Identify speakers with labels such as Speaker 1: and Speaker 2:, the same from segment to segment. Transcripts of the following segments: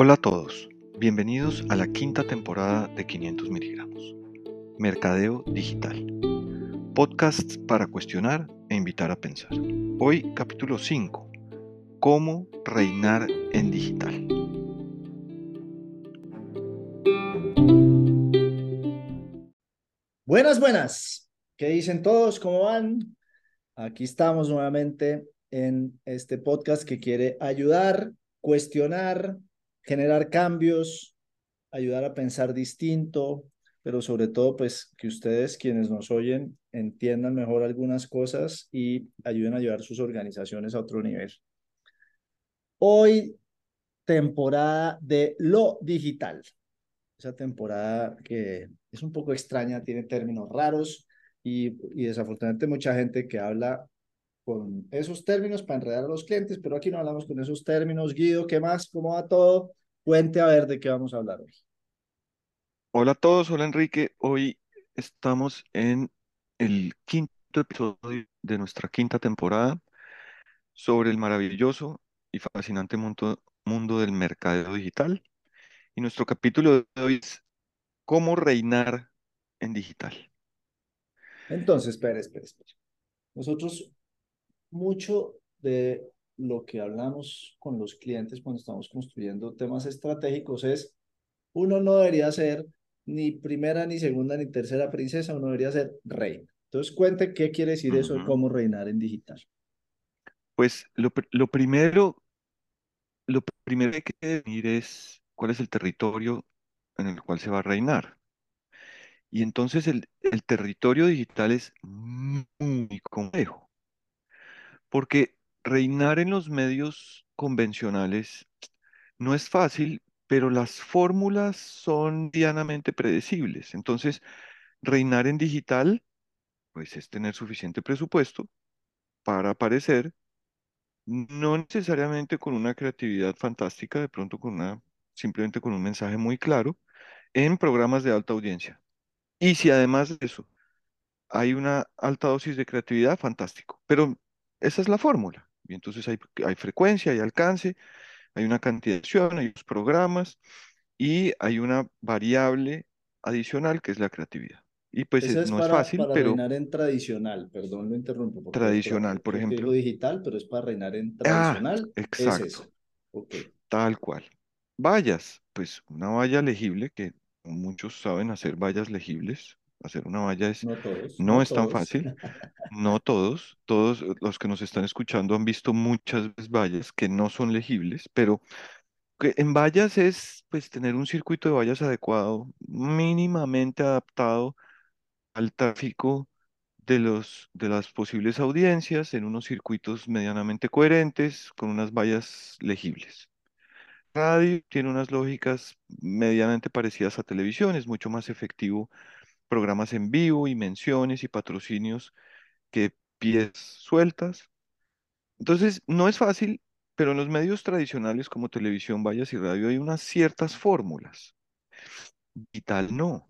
Speaker 1: Hola a todos, bienvenidos a la quinta temporada de 500 miligramos. Mercadeo Digital. Podcasts para cuestionar e invitar a pensar. Hoy capítulo 5. Cómo reinar en digital.
Speaker 2: Buenas, buenas. ¿Qué dicen todos? ¿Cómo van? Aquí estamos nuevamente en este podcast que quiere ayudar, cuestionar, generar cambios, ayudar a pensar distinto, pero sobre todo, pues que ustedes quienes nos oyen entiendan mejor algunas cosas y ayuden a llevar sus organizaciones a otro nivel. Hoy, temporada de lo digital. Esa temporada que es un poco extraña, tiene términos raros y, y desafortunadamente mucha gente que habla con esos términos para enredar a los clientes, pero aquí no hablamos con esos términos. Guido, ¿qué más? ¿Cómo va todo? Cuente a ver de qué vamos a hablar hoy.
Speaker 1: Hola a todos, hola Enrique. Hoy estamos en el quinto episodio de nuestra quinta temporada sobre el maravilloso y fascinante mundo, mundo del mercadeo digital. Y nuestro capítulo de hoy es cómo reinar en digital.
Speaker 2: Entonces, espere, espere, espere. Nosotros, mucho de lo que hablamos con los clientes cuando estamos construyendo temas estratégicos es, uno no debería ser ni primera, ni segunda, ni tercera princesa, uno debería ser reina. Entonces, cuente qué quiere decir eso de cómo reinar en digital.
Speaker 1: Pues lo, lo primero, lo primero que hay que definir es cuál es el territorio en el cual se va a reinar. Y entonces el, el territorio digital es muy complejo, porque reinar en los medios convencionales no es fácil, pero las fórmulas son dianamente predecibles. Entonces, reinar en digital, pues es tener suficiente presupuesto para aparecer, no necesariamente con una creatividad fantástica, de pronto con una, simplemente con un mensaje muy claro, en programas de alta audiencia. Y si además de eso hay una alta dosis de creatividad, fantástico. Pero esa es la fórmula. Y entonces hay, hay frecuencia, hay alcance, hay una cantidad de acción, hay programas y hay una variable adicional que es la creatividad. Y pues
Speaker 2: Esa es
Speaker 1: no
Speaker 2: para,
Speaker 1: es fácil,
Speaker 2: para
Speaker 1: pero
Speaker 2: reinar en tradicional, perdón, lo interrumpo.
Speaker 1: Tradicional, por ejemplo.
Speaker 2: digo digital, pero es para reinar en
Speaker 1: Ah,
Speaker 2: tradicional. Es
Speaker 1: exacto,
Speaker 2: eso. Ok.
Speaker 1: tal cual. Vallas, pues una valla legible, que muchos saben hacer vallas legibles. Hacer una valla es,
Speaker 2: No todos,
Speaker 1: no
Speaker 2: no
Speaker 1: es tan fácil. No todos, todos los que nos están escuchando han visto muchas vallas que no son legibles, pero que en vallas es pues tener un circuito de vallas adecuado, mínimamente adaptado al tráfico de los de las posibles audiencias en unos circuitos medianamente coherentes con unas vallas legibles. Radio tiene unas lógicas medianamente parecidas a televisión, es mucho más efectivo programas en vivo y menciones y patrocinios que pies sueltas. Entonces, no es fácil, pero en los medios tradicionales como televisión, vallas y radio hay unas ciertas fórmulas. Digital no.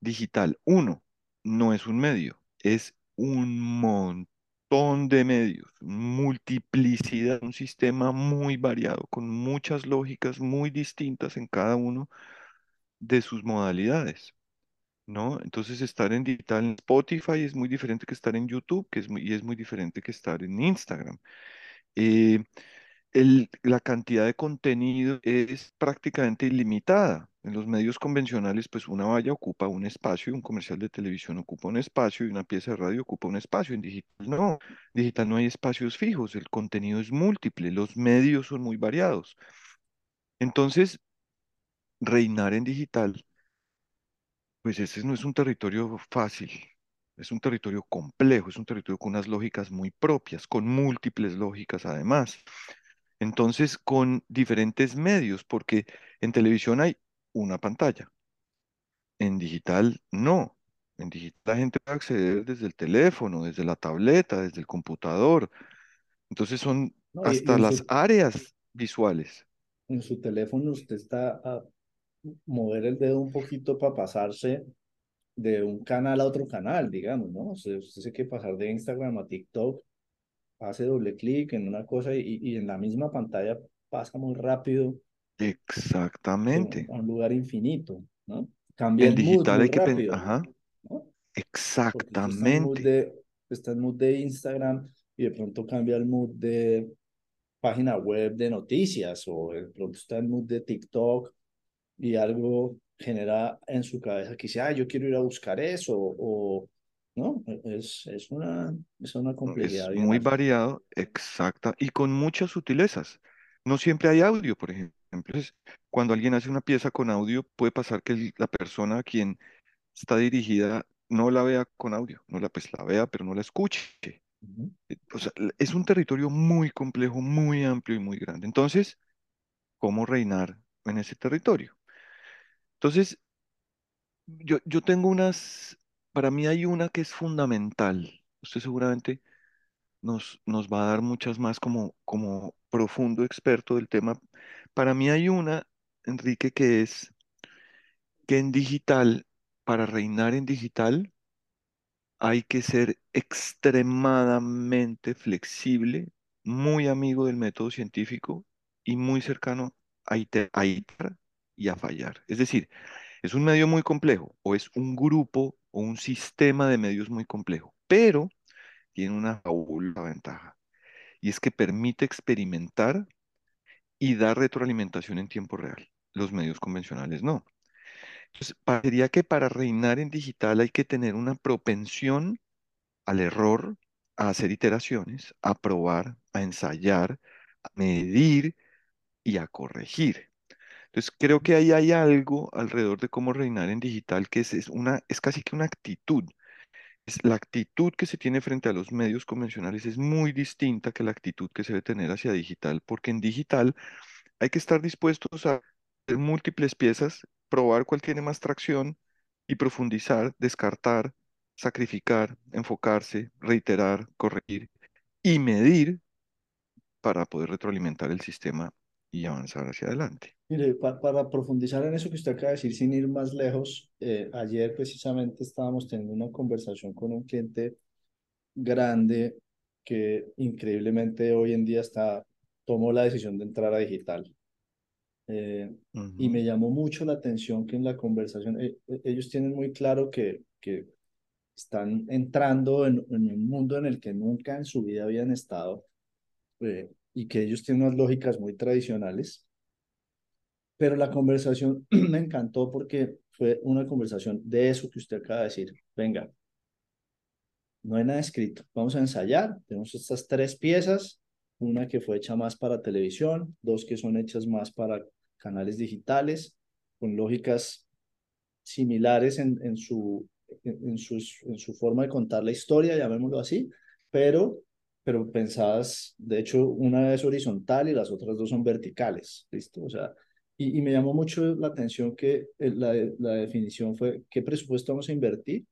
Speaker 1: Digital, uno, no es un medio, es un montón de medios, multiplicidad, un sistema muy variado, con muchas lógicas muy distintas en cada uno de sus modalidades. ¿No? Entonces estar en digital en Spotify es muy diferente que estar en YouTube, que es muy, y es muy diferente que estar en Instagram. Eh, el- la cantidad de contenido es prácticamente ilimitada. En los medios convencionales, pues una valla ocupa un espacio, un comercial de televisión ocupa un espacio y una pieza de radio ocupa un espacio. En digital no, en digital no hay espacios fijos, el contenido es múltiple, los medios son muy variados. Entonces, reinar en digital Pues ese no es un territorio fácil, es un territorio complejo, es un territorio con unas lógicas muy propias, con múltiples lógicas además. Entonces, con diferentes medios, porque en televisión hay una pantalla, en digital no. En digital la gente puede acceder desde el teléfono, desde la tableta, desde el computador. Entonces son hasta las
Speaker 2: su,
Speaker 1: áreas visuales.
Speaker 2: en su teléfono usted está a mover el dedo un poquito para pasarse de un canal a otro canal, digamos, ¿no? Usted, usted tiene que pasar de Instagram a TikTok, hace doble clic en una cosa y, y en la misma pantalla pasa muy rápido
Speaker 1: Exactamente.
Speaker 2: a un lugar infinito, ¿no? Cambia
Speaker 1: En
Speaker 2: el mood
Speaker 1: digital
Speaker 2: muy
Speaker 1: hay que
Speaker 2: rápido,
Speaker 1: ajá,
Speaker 2: ¿no? Usted está en mood
Speaker 1: exactamente.
Speaker 2: de, está en mood de Instagram y de pronto cambia el mood de página web de noticias o de pronto está en mood de TikTok y algo genera en su cabeza que dice, ah, yo quiero ir a buscar eso o, ¿no? Es, es, una, es una complejidad
Speaker 1: Es muy
Speaker 2: alta.
Speaker 1: variado, exacta, y con muchas sutilezas. No siempre hay audio, por ejemplo. Entonces, cuando alguien hace una pieza con audio, puede pasar que la persona a quien está dirigida no la vea con audio, no la, pues la vea, pero no la escuche. Eh, O sea, es un territorio muy complejo, muy amplio y muy grande. Entonces, ¿cómo reinar en ese territorio? Entonces, yo, yo tengo unas, para mí hay una que es fundamental. Usted seguramente nos, nos va a dar muchas más como, como profundo experto del tema. Para mí hay una, Enrique, que es que en digital, para reinar en digital, hay que ser extremadamente flexible, muy amigo del método científico y muy cercano a ite- a iterar y a fallar. Es decir, es un medio muy complejo o es un grupo o un sistema de medios muy complejo, pero tiene una fabulosa ventaja y es que permite experimentar y dar retroalimentación en tiempo real. Los medios convencionales no. Entonces, parecería que para reinar en digital hay que tener una propensión al error, a hacer iteraciones, a probar, a ensayar, a medir y a corregir. Entonces, creo que ahí hay algo alrededor de cómo reinar en digital que es, una, es casi que una actitud. Es la actitud que se tiene frente a los medios convencionales es muy distinta que la actitud que se debe tener hacia digital, porque en digital hay que estar dispuestos a hacer múltiples piezas, probar cuál tiene más tracción y profundizar, descartar, sacrificar, enfocarse, reiterar, corregir y medir para poder retroalimentar el sistema y avanzar hacia adelante.
Speaker 2: Mire, pa- para profundizar en eso que usted acaba de decir, sin ir más lejos, eh, ayer precisamente estábamos teniendo una conversación con un cliente grande que increíblemente hoy en día está, tomó la decisión de entrar a digital. Eh, y
Speaker 1: Ujú,
Speaker 2: me llamó mucho la atención que en la conversación, eh, eh, ellos tienen muy claro que, que están entrando en, en un mundo en el que nunca en su vida habían estado eh, y que ellos tienen unas lógicas muy tradicionales pero la conversación me encantó porque fue una conversación de eso que usted acaba de decir. Venga, no hay nada escrito. Vamos a ensayar. Tenemos estas tres piezas, una que fue hecha más para televisión, dos que son hechas más para canales digitales, con lógicas similares en, en, su, en, su, en su forma de contar la historia, llamémoslo así, pero, pero pensadas, de hecho, una es horizontal y las otras dos son verticales, ¿listo? O sea, y, y me llamó mucho la atención que la, la definición fue, ¿qué presupuesto vamos a invertir?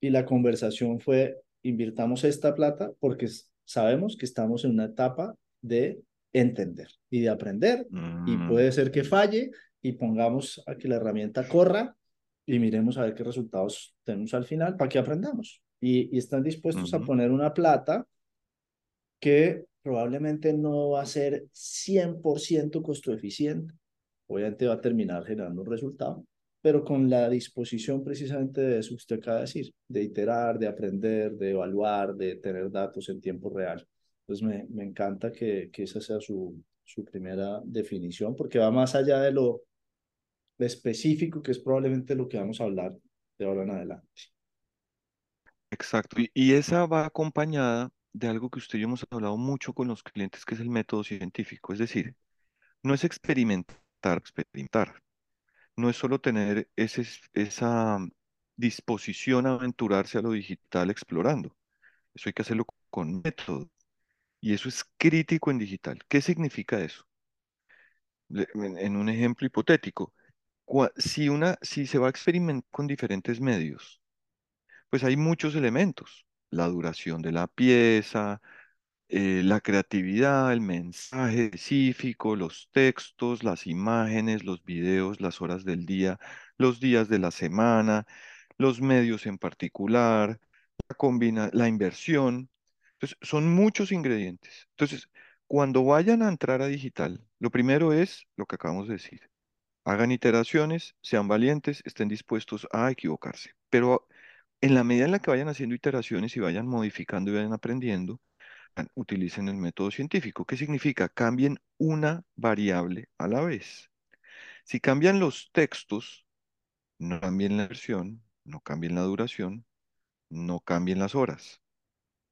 Speaker 2: Y la conversación fue, invirtamos esta plata porque sabemos que estamos en una etapa de entender y de aprender y
Speaker 1: mm,
Speaker 2: puede ser que falle y pongamos a que la herramienta corra y miremos a ver qué resultados tenemos al final para que aprendamos. Y, y están dispuestos a poner una plata que probablemente no va a ser 100% costo eficiente. Obviamente va a terminar generando un resultado, pero con la disposición precisamente de eso que usted acaba de decir, de iterar, de aprender, de evaluar, de tener datos en tiempo real. Entonces me, me encanta que, que esa sea su, su primera definición, porque va más allá de lo específico, que es probablemente lo que vamos a hablar de ahora en adelante.
Speaker 1: Exacto. Y, y esa va acompañada de algo que usted y yo hemos hablado mucho con los clientes, que es el método científico. Es decir, no es experimentar, experimentar. No es solo tener ese, esa disposición a aventurarse a lo digital explorando. Eso hay que hacerlo con método. Y eso es crítico en digital. ¿Qué significa eso? En, un ejemplo hipotético, si, una, si se va a experimentar con diferentes medios, pues hay muchos elementos. La duración de la pieza, eh, la creatividad, el mensaje específico, los textos, las imágenes, los videos, las horas del día, los días de la semana, los medios en particular, la combina, la inversión. Entonces, son muchos ingredientes. Entonces, cuando vayan a entrar a digital, lo primero es lo que acabamos de decir. Hagan iteraciones, sean valientes, estén dispuestos a equivocarse. Pero en la medida en la que vayan haciendo iteraciones y vayan modificando y vayan aprendiendo, ah, utilicen el método científico. ¿Qué significa? Cambien una variable a la vez. Si cambian los textos, no cambien la versión, no cambien la duración, no cambien las horas.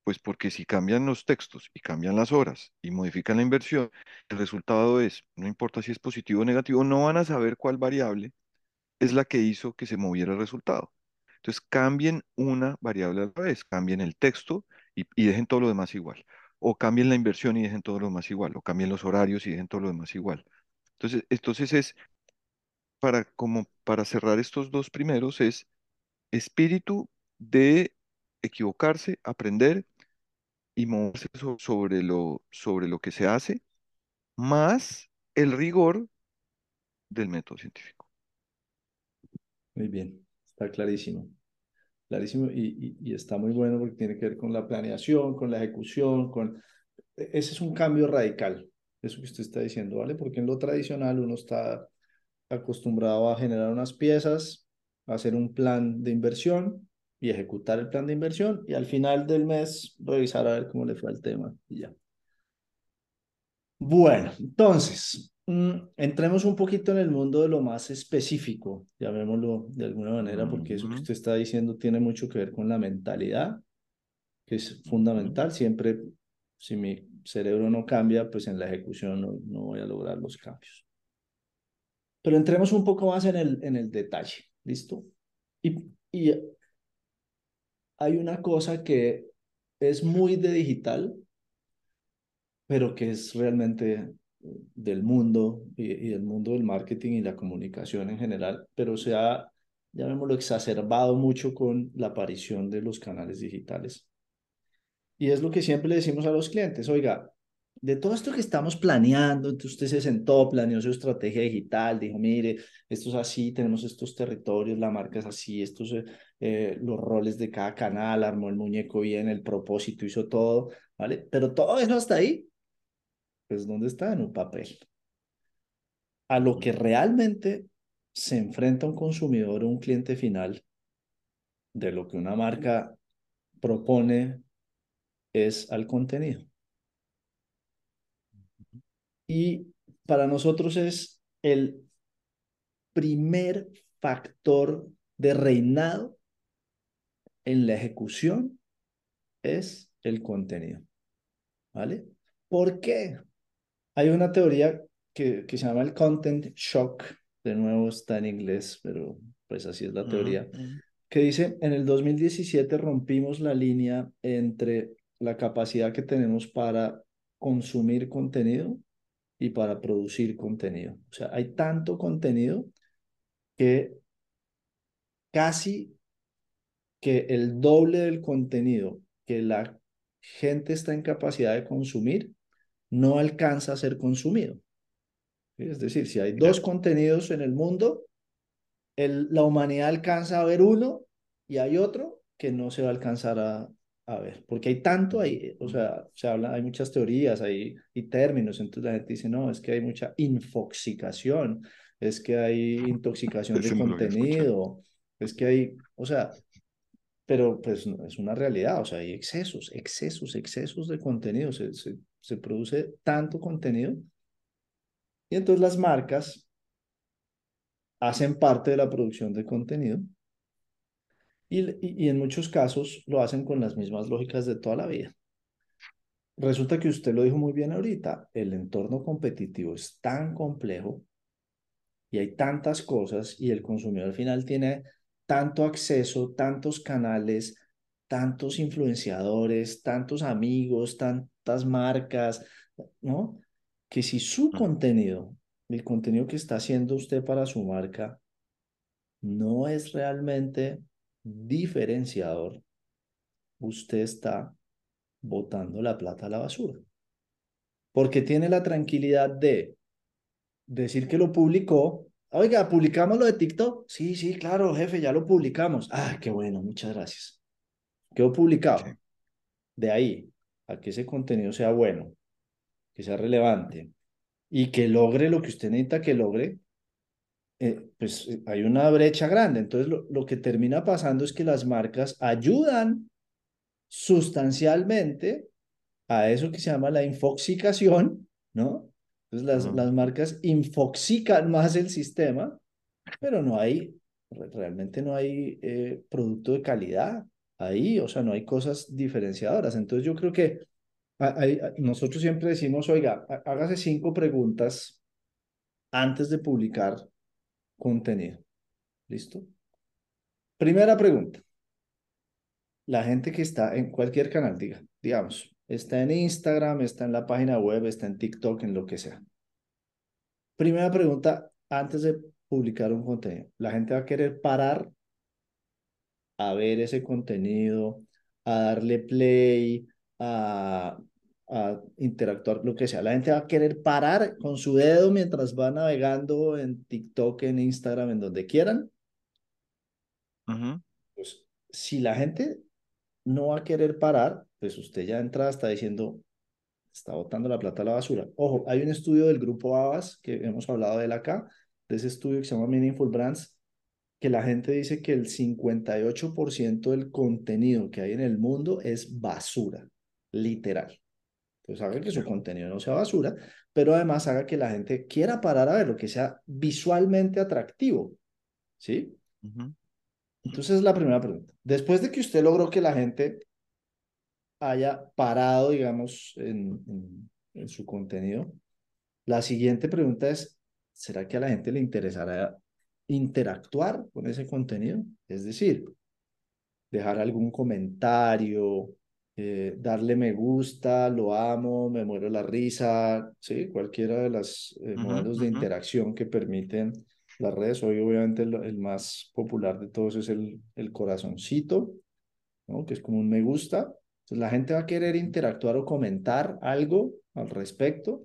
Speaker 1: Pues porque si cambian los textos y cambian las horas y modifican la inversión, el resultado es, no importa si es positivo o negativo, no van a saber cuál variable es la que hizo que se moviera el resultado. Entonces cambien una variable a la vez, cambien el texto y, dejen todo lo demás igual. O cambien la inversión y dejen todo lo demás igual. O cambien los horarios y dejen todo lo demás igual. Entonces, entonces es para, como para cerrar estos dos primeros, es espíritu de equivocarse, aprender y moverse so- sobre lo, sobre lo que se hace, más el rigor del método científico.
Speaker 2: Muy bien, está clarísimo. Clarísimo y, está muy bueno porque tiene que ver con la planeación, con la ejecución, con... e, Ese es un cambio radical, eso que usted está diciendo, ¿vale? Porque en lo tradicional uno está acostumbrado a generar unas piezas, a hacer un plan de inversión y ejecutar el plan de inversión y al final del mes revisar a ver cómo le fue al tema y ya. Bueno, entonces, entremos un poquito en el mundo de lo más específico, llamémoslo de alguna manera, porque eso que usted está diciendo tiene mucho que ver con la mentalidad, que es fundamental. Siempre, si mi cerebro no cambia, pues en la ejecución no, no voy a lograr los cambios. Pero entremos un poco más en el, en el detalle, ¿listo? Y, y hay una cosa que es muy de digital, pero que es realmente del mundo y, y, del mundo del marketing y la comunicación en general, pero se ha, llamémoslo, exacerbado mucho con la aparición de los canales digitales. Y es lo que siempre le decimos a los clientes, oiga, de todo esto que estamos planeando, entonces usted se sentó, planeó su estrategia digital, dijo, mire, esto es así, tenemos estos territorios, la marca es así, estos, eh, los roles de cada canal, armó el muñeco bien, el propósito, hizo todo, ¿vale? Pero todo eso hasta ahí, pues ¿dónde está? En un papel. A lo que realmente se enfrenta un consumidor o un cliente final de lo que una marca propone es al contenido. Y para nosotros es el primer factor de reinado en la ejecución es el contenido. ¿Vale? ¿Por qué? Hay una teoría que, que se llama el content shock, de nuevo está en inglés, pero pues así es la teoría, que dice, en el 2017 rompimos la línea entre la capacidad que tenemos para consumir contenido y para producir contenido. O sea, hay tanto contenido que casi que el doble del contenido que la gente está en capacidad de consumir no alcanza a ser consumido. Es decir, si hay dos contenidos en el mundo, el, la humanidad alcanza a ver uno y hay otro que no se va a alcanzar a, a ver, porque hay tanto ahí, o sea, se habla, hay muchas teorías hay, y términos, entonces la gente dice, no, es que hay mucha infoxicación, es que hay intoxicación de contenido, es que hay, o sea, pero pues no, es una realidad, o sea, hay excesos, excesos, excesos de contenido, se, se, se produce tanto contenido y entonces las marcas hacen parte de la producción de contenido y, y, en muchos casos lo hacen con las mismas lógicas de toda la vida. Resulta que usted lo dijo muy bien ahorita, el entorno competitivo es tan complejo y hay tantas cosas y el consumidor al final tiene tanto acceso, tantos canales, tantos influenciadores, tantos amigos, tantas marcas, ¿no? Que si su contenido, el contenido que está haciendo usted para su marca, no es realmente diferenciador, usted está botando la plata a la basura. Porque tiene la tranquilidad de decir que lo publicó. Oiga, ¿publicamos lo de TikTok? Sí, sí, claro, jefe, ya lo publicamos. Ah, qué bueno, muchas gracias. Quedó
Speaker 1: Sí.
Speaker 2: publicado. De ahí a que ese contenido sea bueno, que sea relevante y que logre lo que usted necesita que logre, eh, pues eh, hay una brecha grande. Entonces, lo, lo que termina pasando es que las marcas ayudan sustancialmente a eso que se llama la infoxicación, ¿no? Entonces las, las marcas infoxican más el sistema, pero no hay, realmente no hay eh, producto de calidad ahí, o sea, no hay cosas diferenciadoras. Entonces yo creo que nosotros siempre decimos, oiga, hágase cinco preguntas antes de publicar contenido. ¿Listo? Primera pregunta. La gente que está en cualquier canal, diga, digamos, está en Instagram, está en la página web, está en TikTok, en lo que sea. Primera pregunta, antes de publicar un contenido, ¿la gente va a querer parar a ver ese contenido, a darle play, a, a interactuar, lo que sea? ¿La gente va a querer parar con su dedo mientras va navegando en TikTok, en Instagram, en donde quieran?
Speaker 1: Ujú.
Speaker 2: Pues si la gente no va a querer parar, pues usted ya entra está diciendo, está botando la plata a la basura. Ojo, hay un estudio del grupo Avas, que hemos hablado de él acá, de ese estudio que se llama Meaningful Brands, que la gente dice que el 58% del contenido que hay en el mundo es basura, literal. Pues haga que su contenido no sea basura, pero además haga que la gente quiera parar a ver lo que sea visualmente atractivo, ¿sí? Entonces, la primera pregunta. Después de que usted logró que la gente haya parado, digamos, en, en, en su contenido, la siguiente pregunta es, ¿será que a la gente le interesará interactuar con ese contenido? Es decir, dejar algún comentario, eh, darle me gusta, lo amo, me muero la risa, ¿sí? Cualquiera de los eh, modelos de interacción que permiten las redes. Hoy obviamente el, el más popular de todos es el, el corazoncito, ¿no? Que es como un me gusta. Entonces la gente va a querer interactuar o comentar algo al respecto.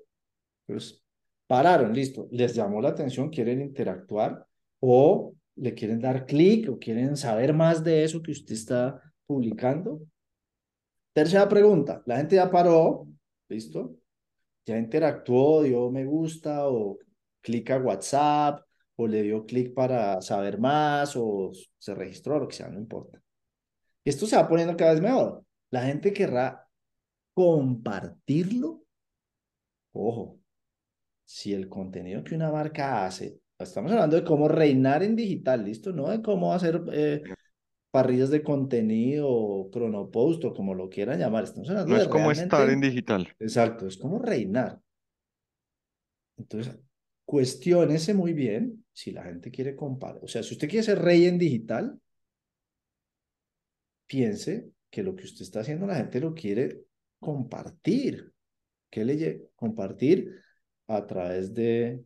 Speaker 2: Pues pararon, listo. Les llamó la atención, quieren interactuar o le quieren dar clic o quieren saber más de eso que usted está publicando. Tercera pregunta, la gente ya paró, listo, ya interactuó, dio me gusta o clic a WhatsApp o le dio clic para saber más o se registró, lo que sea, no importa. Esto se va poniendo cada vez mejor. La gente querrá compartirlo. Ojo, si el contenido que una marca hace, estamos hablando de cómo reinar en digital, ¿listo? No de cómo hacer eh, parrillas de contenido cronopost o como lo quieran llamar. Estamos hablando
Speaker 1: No
Speaker 2: de
Speaker 1: es como estar en digital.
Speaker 2: exacto, es como reinar. Entonces, cuestiónese muy bien si la gente quiere compartir. O sea, si usted quiere ser rey en digital, piense que lo que usted está haciendo la gente lo quiere compartir. ¿Qué le compartir? A través de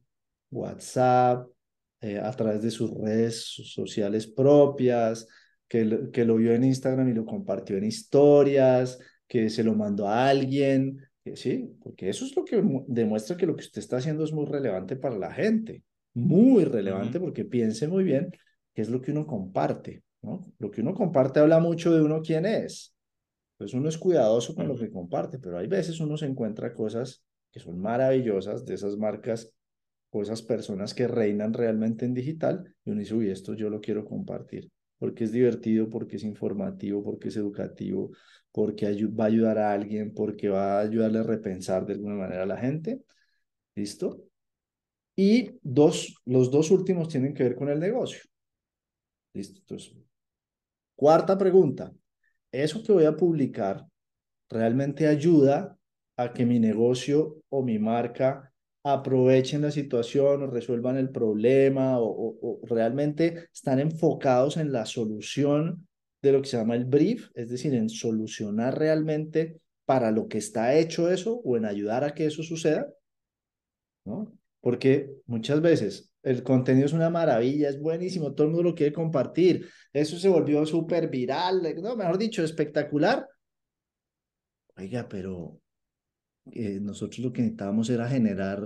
Speaker 2: WhatsApp, eh, a través de sus redes sociales propias, que lo, que lo vio en Instagram y lo compartió en historias, que se lo mandó a alguien, que, sí, porque eso es lo que demuestra que lo que usted está haciendo es muy relevante para la gente, muy relevante porque piense muy bien qué es lo que uno comparte, ¿no? Lo que uno comparte habla mucho de uno quién es. Pues uno es cuidadoso con lo que comparte, pero hay veces uno se encuentra cosas que son maravillosas de esas marcas o esas personas que reinan realmente en digital y uno dice, uy, esto yo lo quiero compartir porque es divertido, porque es informativo, porque es educativo, porque va a ayudar a alguien, porque va a ayudarle a repensar de alguna manera a la gente. ¿Listo? Y dos, los dos últimos tienen que ver con el negocio. ¿Listo? Entonces, cuarta pregunta. ¿Eso que voy a publicar realmente ayuda a que mi negocio o mi marca aprovechen la situación o resuelvan el problema o, realmente están enfocados en la solución de lo que se llama el brief, es decir, en solucionar realmente para lo que está hecho eso o en ayudar a que eso suceda, ¿no? Porque muchas veces el contenido es una maravilla, es buenísimo, todo el mundo lo quiere compartir, eso se volvió súper viral, no, mejor dicho, espectacular. Oiga, pero eh, nosotros lo que necesitábamos era generar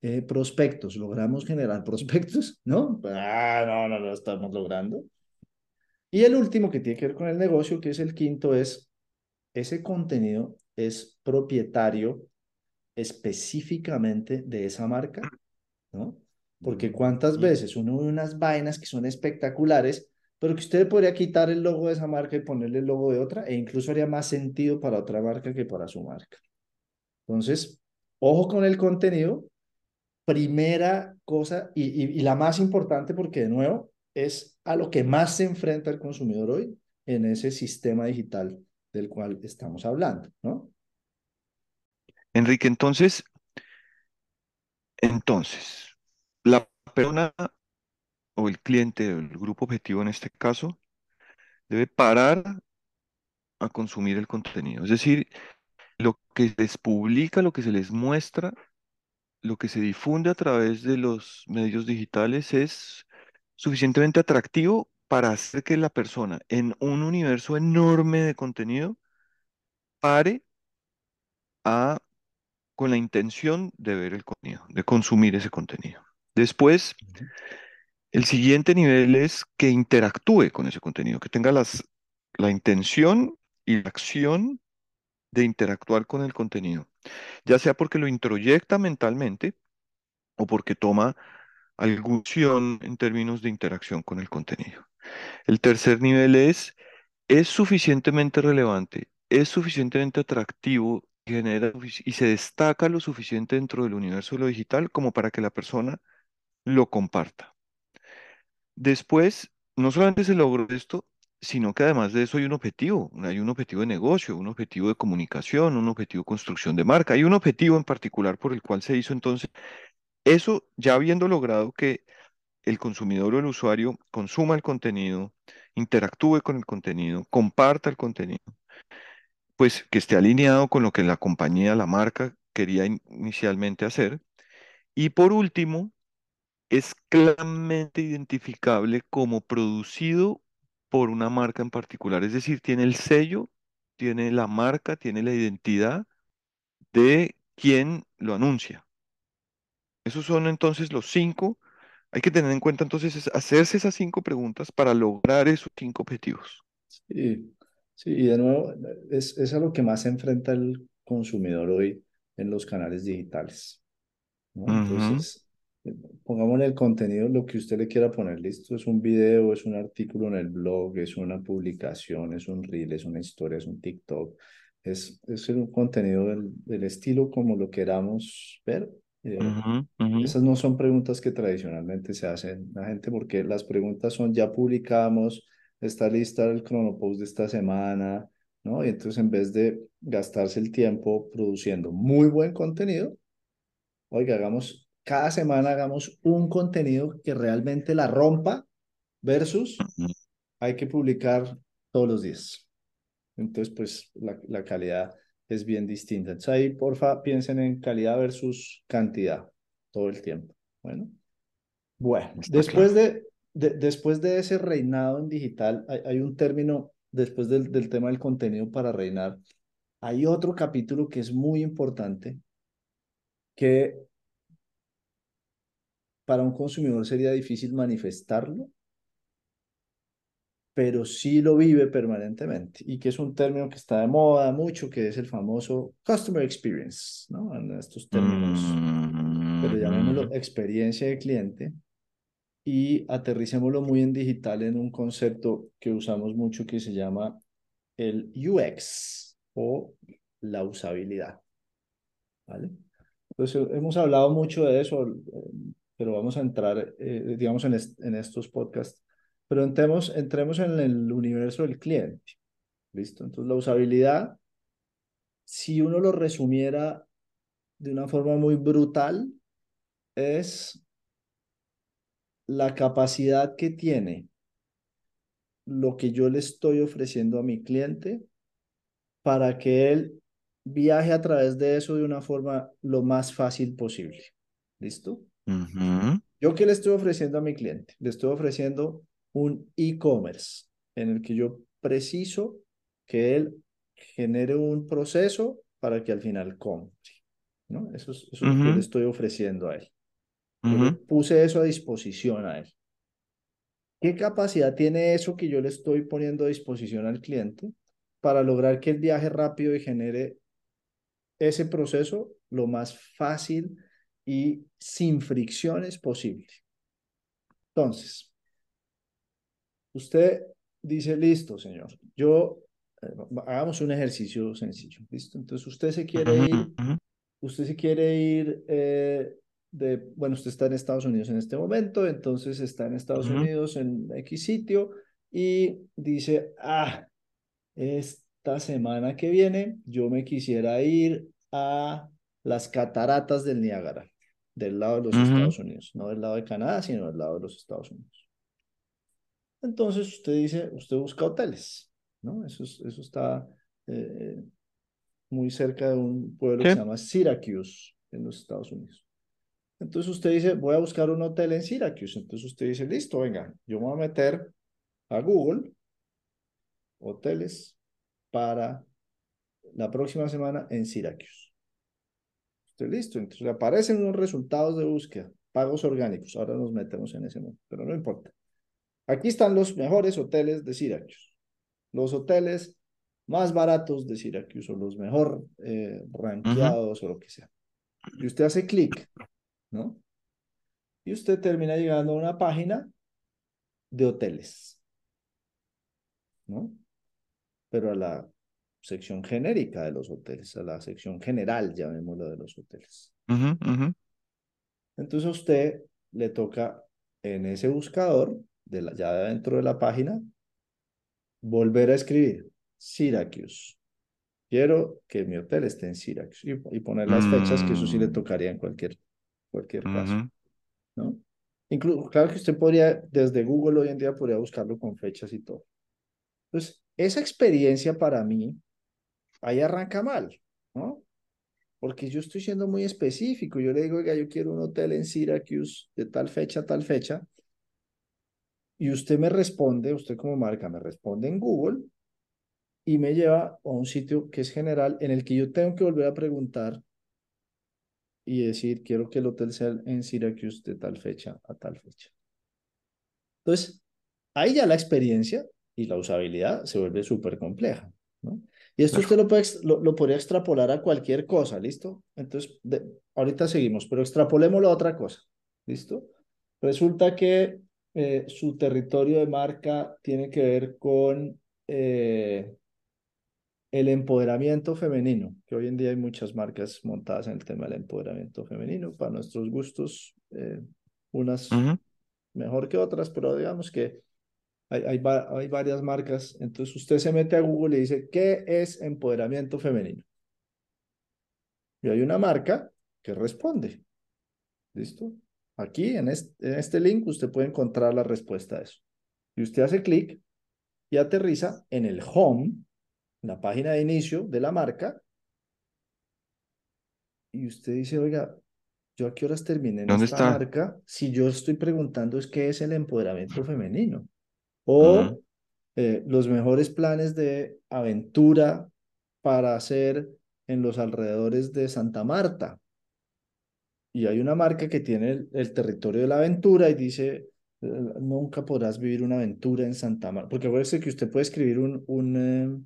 Speaker 2: eh, prospectos, logramos generar prospectos, ¿no? Ah, no, no lo estamos logrando. Y el último que tiene que ver con el negocio, que es el quinto, es ese contenido es propietario específicamente de esa marca, ¿no? Porque cuántas veces uno ve unas vainas que son espectaculares, pero que usted podría quitar el logo de esa marca y ponerle el logo de otra, e incluso haría más sentido para otra marca que para su marca. Entonces, ojo con el contenido. Primera cosa, y, la más importante, porque de nuevo, es a lo que más se enfrenta el consumidor hoy en ese sistema digital del cual estamos hablando, ¿no?
Speaker 1: Enrique, entonces, entonces, la persona o el cliente el grupo objetivo en este caso debe parar a consumir el contenido. Es decir, lo que les publica, lo que se les muestra, lo que se difunde a través de los medios digitales es suficientemente atractivo para hacer que la persona en un universo enorme de contenido pare a, con la intención de ver el contenido, de consumir ese contenido. Después, el siguiente nivel es que interactúe con ese contenido, que tenga las, la intención y la acción de interactuar con el contenido, ya sea porque lo introyecta mentalmente o porque toma alguna acción en términos de interacción con el contenido. El tercer nivel es, es suficientemente relevante, es suficientemente atractivo genera y se destaca lo suficiente dentro del universo de lo digital como para que la persona lo comparta. Después, no solamente se logró esto, sino que además de eso hay un objetivo, hay un objetivo de negocio, un objetivo de comunicación, un objetivo de construcción de marca, hay un objetivo en particular por el cual se hizo entonces eso, ya habiendo logrado que el consumidor o el usuario consuma el contenido, interactúe con el contenido, comparta el contenido, pues que esté alineado con lo que la compañía, la marca quería in- inicialmente hacer. Y por último, es claramente identificable como producido por una marca en particular, es decir, tiene el sello, tiene la marca, tiene la identidad de quien lo anuncia. Esos son entonces los cinco. Hay que tener en cuenta entonces es hacerse esas cinco preguntas para lograr esos cinco objetivos.
Speaker 2: Sí, sí, y de nuevo, es, es a lo que más se enfrenta el consumidor hoy en los canales digitales, Entonces, pongámosle el contenido, lo que usted le quiera poner, listo, es un video, es un artículo en el blog, es una publicación, es un reel, es una historia, es un TikTok, es, es un contenido del, del estilo como lo queramos ver. Eh, esas no son preguntas que tradicionalmente se hacen la gente porque las preguntas son ya publicamos, está lista el cronopost de esta semana, ¿no? Y entonces en vez de gastarse el tiempo produciendo muy buen contenido, oiga, hagamos, cada semana hagamos un contenido que realmente la rompa versus hay que publicar todos los días. Entonces, pues la, la calidad es bien distinta. Entonces ahí, porfa, piensen en calidad versus cantidad todo el tiempo. Bueno. Bueno,
Speaker 1: Está
Speaker 2: después
Speaker 1: claro.
Speaker 2: de, de- después de ese reinado en digital, hay, hay un término, después del, del tema del contenido para reinar, hay otro capítulo que es muy importante, que para un consumidor sería difícil manifestarlo, pero sí lo vive permanentemente, y que es un término que está de moda mucho, que es el famoso Customer Experience, ¿no? En estos términos, pero llamémoslo
Speaker 1: Ujú,
Speaker 2: experiencia de cliente y aterricémoslo muy en digital en un concepto que usamos mucho que se llama el UX o la usabilidad, ¿vale? Entonces, hemos hablado mucho de eso, eh, pero vamos a entrar, eh, digamos, en, est en estos podcasts. Pero entremos, entremos en el universo del cliente, ¿listo? Entonces, la usabilidad, si uno lo resumiera de una forma muy brutal, es la capacidad que tiene lo que yo le estoy ofreciendo a mi cliente para que él viaje a través de eso de una forma lo más fácil posible. ¿Listo? ¿Yo qué le estoy ofreciendo a mi cliente? Le estoy ofreciendo un e-commerce en el que yo preciso que él genere un proceso para que al final compre. ¿no? Eso es, eso es lo que le estoy ofreciendo a él. Le puse eso a disposición a él. ¿Qué capacidad tiene eso que yo le estoy poniendo a disposición al cliente para lograr que el viaje rápido y genere ese proceso lo más fácil y sin fricciones posible. Entonces, usted dice, listo, señor, yo, eh, hagamos un ejercicio sencillo, ¿listo? Entonces, usted se quiere ir, usted se quiere ir eh, de, bueno, usted está en Estados Unidos en este momento, entonces está en Estados Unidos en X sitio y dice, ah, esta semana que viene yo me quisiera ir a las cataratas del Niágara, del lado de los Estados Unidos, no del lado de Canadá, sino del lado de los Estados Unidos. Entonces usted dice, usted busca hoteles, ¿no? Eso, eso está eh, muy cerca de un pueblo que se llama Syracuse en los Estados Unidos. Entonces usted dice, voy a buscar un hotel en Syracuse. Entonces usted dice, listo, venga, yo me voy a meter a Google, hoteles para la próxima semana en Syracuse. Usted listo, entonces aparecen unos resultados de búsqueda, pagos orgánicos. Ahora nos metemos en ese mundo, pero no importa. Aquí están los mejores hoteles de Syracuse. Los hoteles más baratos de Syracuse o los mejor eh, rankeados o lo que sea. Y usted hace clic ¿no? Y usted termina llegando a una página de hoteles, ¿no? Pero a la sección genérica de los hoteles, a la sección general, llamémoslo, de los hoteles. Entonces a usted le toca en ese buscador, de la, ya dentro de la página, volver a escribir Syracuse. Quiero que mi hotel esté en Syracuse y, poner las fechas, que eso sí le mm. tocaría en cualquier cualquier caso, ¿no? Incluso, claro que usted podría, desde Google hoy en día podría buscarlo con fechas y todo. Entonces, esa experiencia para mí, ahí arranca mal, ¿no? Porque yo estoy siendo muy específico. Yo le digo, oiga, yo quiero un hotel en Syracuse de tal fecha a tal fecha. Y usted me responde, usted como marca me responde en Google y me lleva a un sitio que es general en el que yo tengo que volver a preguntar y decir, quiero que el hotel sea en Syracuse de tal fecha a tal fecha. Entonces, ahí ya la experiencia y la usabilidad se vuelve súper compleja, ¿no? Y esto usted lo, puede, lo, podría extrapolar a cualquier cosa, ¿listo? Entonces, ahorita seguimos, pero extrapolémoslo a otra cosa, ¿listo? Resulta que eh, su territorio de marca tiene que ver con eh, el empoderamiento femenino, que hoy en día hay muchas marcas montadas en el tema del empoderamiento femenino, para nuestros gustos, eh, unas mejor que otras, pero digamos que hay, hay, hay, varias marcas. Entonces usted se mete a Google y dice, ¿qué es empoderamiento femenino? Y hay una marca que responde. ¿Listo? Aquí en este, en este link usted puede encontrar la respuesta a eso. Y usted hace clic y aterriza en el home la página de inicio de la marca y usted dice, oiga, ¿yo a qué horas terminé en esta marca? Si yo estoy preguntando es qué es el empoderamiento femenino o eh, los mejores planes de aventura para hacer en los alrededores de Santa Marta. Y hay una marca que tiene el, territorio de la aventura y dice, eh, nunca podrás vivir una aventura en Santa Marta, porque acuérdese que usted puede escribir un, un, eh,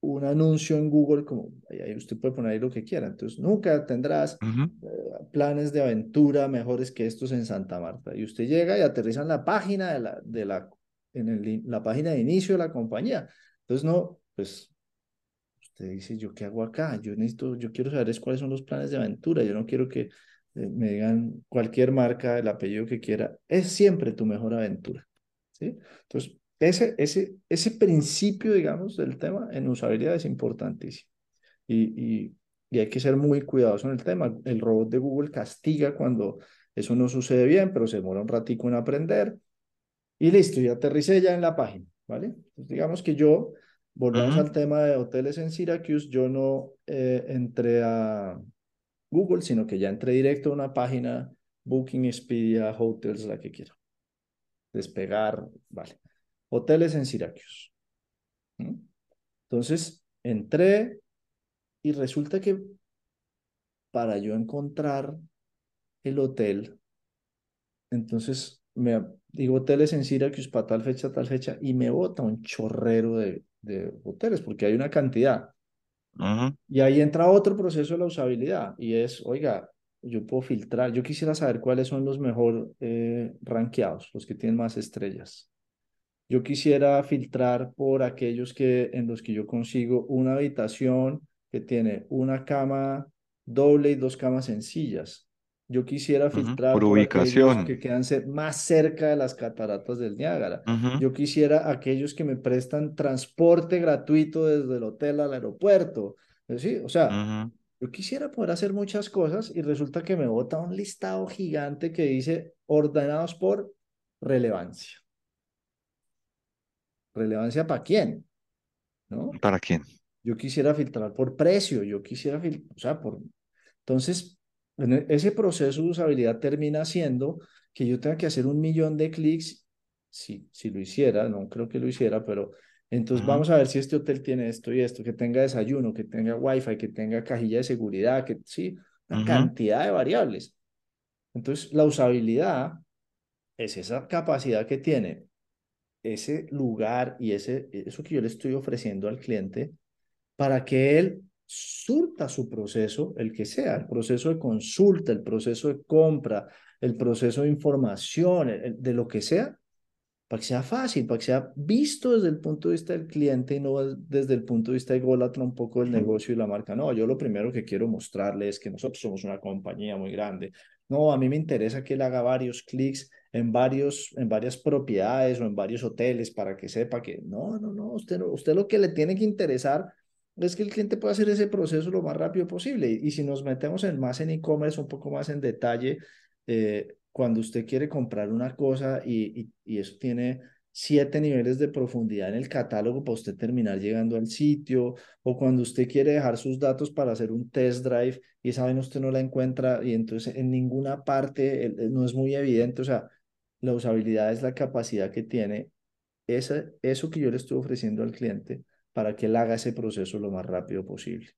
Speaker 2: un anuncio en Google, como ahí usted puede poner ahí lo que quiera. Entonces, nunca tendrás eh, planes de aventura mejores que estos en Santa Marta. Y usted llega y aterriza en la página de la, de la, en la página de inicio de la compañía. Entonces, no, pues usted dice, ¿yo qué hago acá? Yo necesito, yo quiero saber cuáles son los planes de aventura. Yo no quiero que eh, me digan cualquier marca, el apellido que quiera. Es siempre tu mejor aventura. Entonces, ese, ese, ese principio, digamos, del tema en usabilidad es importantísimo. Y, y, hay que ser muy cuidadoso en el tema. El robot de Google castiga cuando eso no sucede bien, pero se demora un ratico en aprender. Y listo, y aterricé ya en la página, ¿vale? digamos que yo, volvamos al tema de hoteles en Syracuse, yo no eh, entré a Google, sino que ya entré directo a una página, Booking, Expedia, Hotels, la que quiero. Despegar, vale hoteles en Syracuse. Entonces, entré y resulta que para yo encontrar el hotel, entonces me digo hoteles en Syracuse para tal fecha, tal fecha, y me bota un chorrero de, de hoteles, porque hay una cantidad. Y ahí entra otro proceso de la usabilidad y es, oiga, yo puedo filtrar, yo quisiera saber cuáles son los mejor eh, rankeados, los que tienen más estrellas. Yo quisiera filtrar por aquellos que en los que yo consigo una habitación que tiene una cama doble y dos camas sencillas. Yo quisiera filtrar
Speaker 1: Por
Speaker 2: por
Speaker 1: ubicación.
Speaker 2: que quedan más cerca de las cataratas del Niágara. Yo quisiera aquellos que me prestan transporte gratuito desde el hotel al aeropuerto. Sí, o sea, yo quisiera poder hacer muchas cosas y resulta que me bota un listado gigante que dice ordenados por relevancia. ¿Relevancia para quién? ¿No?
Speaker 1: ¿Para quién?
Speaker 2: Yo quisiera filtrar por precio, yo quisiera filtrar, o sea, por... Entonces, ese proceso de usabilidad termina siendo que yo tenga que hacer un millón de clics, si, si lo hiciera, no creo que lo hiciera, pero entonces vamos a ver si este hotel tiene esto y esto, que tenga desayuno, que tenga wifi, que tenga cajilla de seguridad, que sí, una cantidad de variables. Entonces, la usabilidad es esa capacidad que tiene ese lugar y ese, eso que yo le estoy ofreciendo al cliente para que él surta su proceso, el que sea, el proceso de consulta, el proceso de compra, el proceso de información, el, de lo que sea, para que sea fácil, para que sea visto desde el punto de vista del cliente y no desde el punto de vista ególatra un poco del negocio y la marca. No, yo lo primero que quiero mostrarle es que nosotros somos una compañía muy grande. No, a mí me interesa que él haga varios clics en, varios, en varias propiedades o en varios hoteles para que sepa que no, no, no, usted, usted lo que le tiene que interesar es que el cliente pueda hacer ese proceso lo más rápido posible. Y, y si nos metemos en más en e-commerce, un poco más en detalle, eh, cuando usted quiere comprar una cosa y, y, y, eso tiene siete niveles de profundidad en el catálogo para usted terminar llegando al sitio, o cuando usted quiere dejar sus datos para hacer un test drive y esa vez usted no la encuentra y entonces en ninguna parte no es muy evidente, o sea, la usabilidad es la capacidad que tiene esa, eso que yo le estoy ofreciendo al cliente para que él haga ese proceso lo más rápido posible.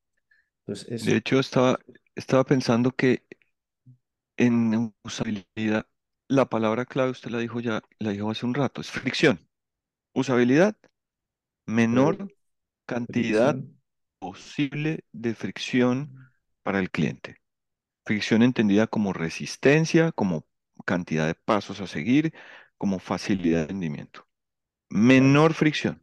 Speaker 2: Entonces,
Speaker 1: De hecho, estaba, estaba pensando que en usabilidad, la palabra clave usted la dijo ya, la dijo hace un rato, es fricción. Usabilidad, menor cantidad
Speaker 2: fricción,
Speaker 1: posible de fricción para el cliente. Fricción entendida como resistencia, como cantidad de pasos a seguir, como facilidad de rendimiento. Menor fricción.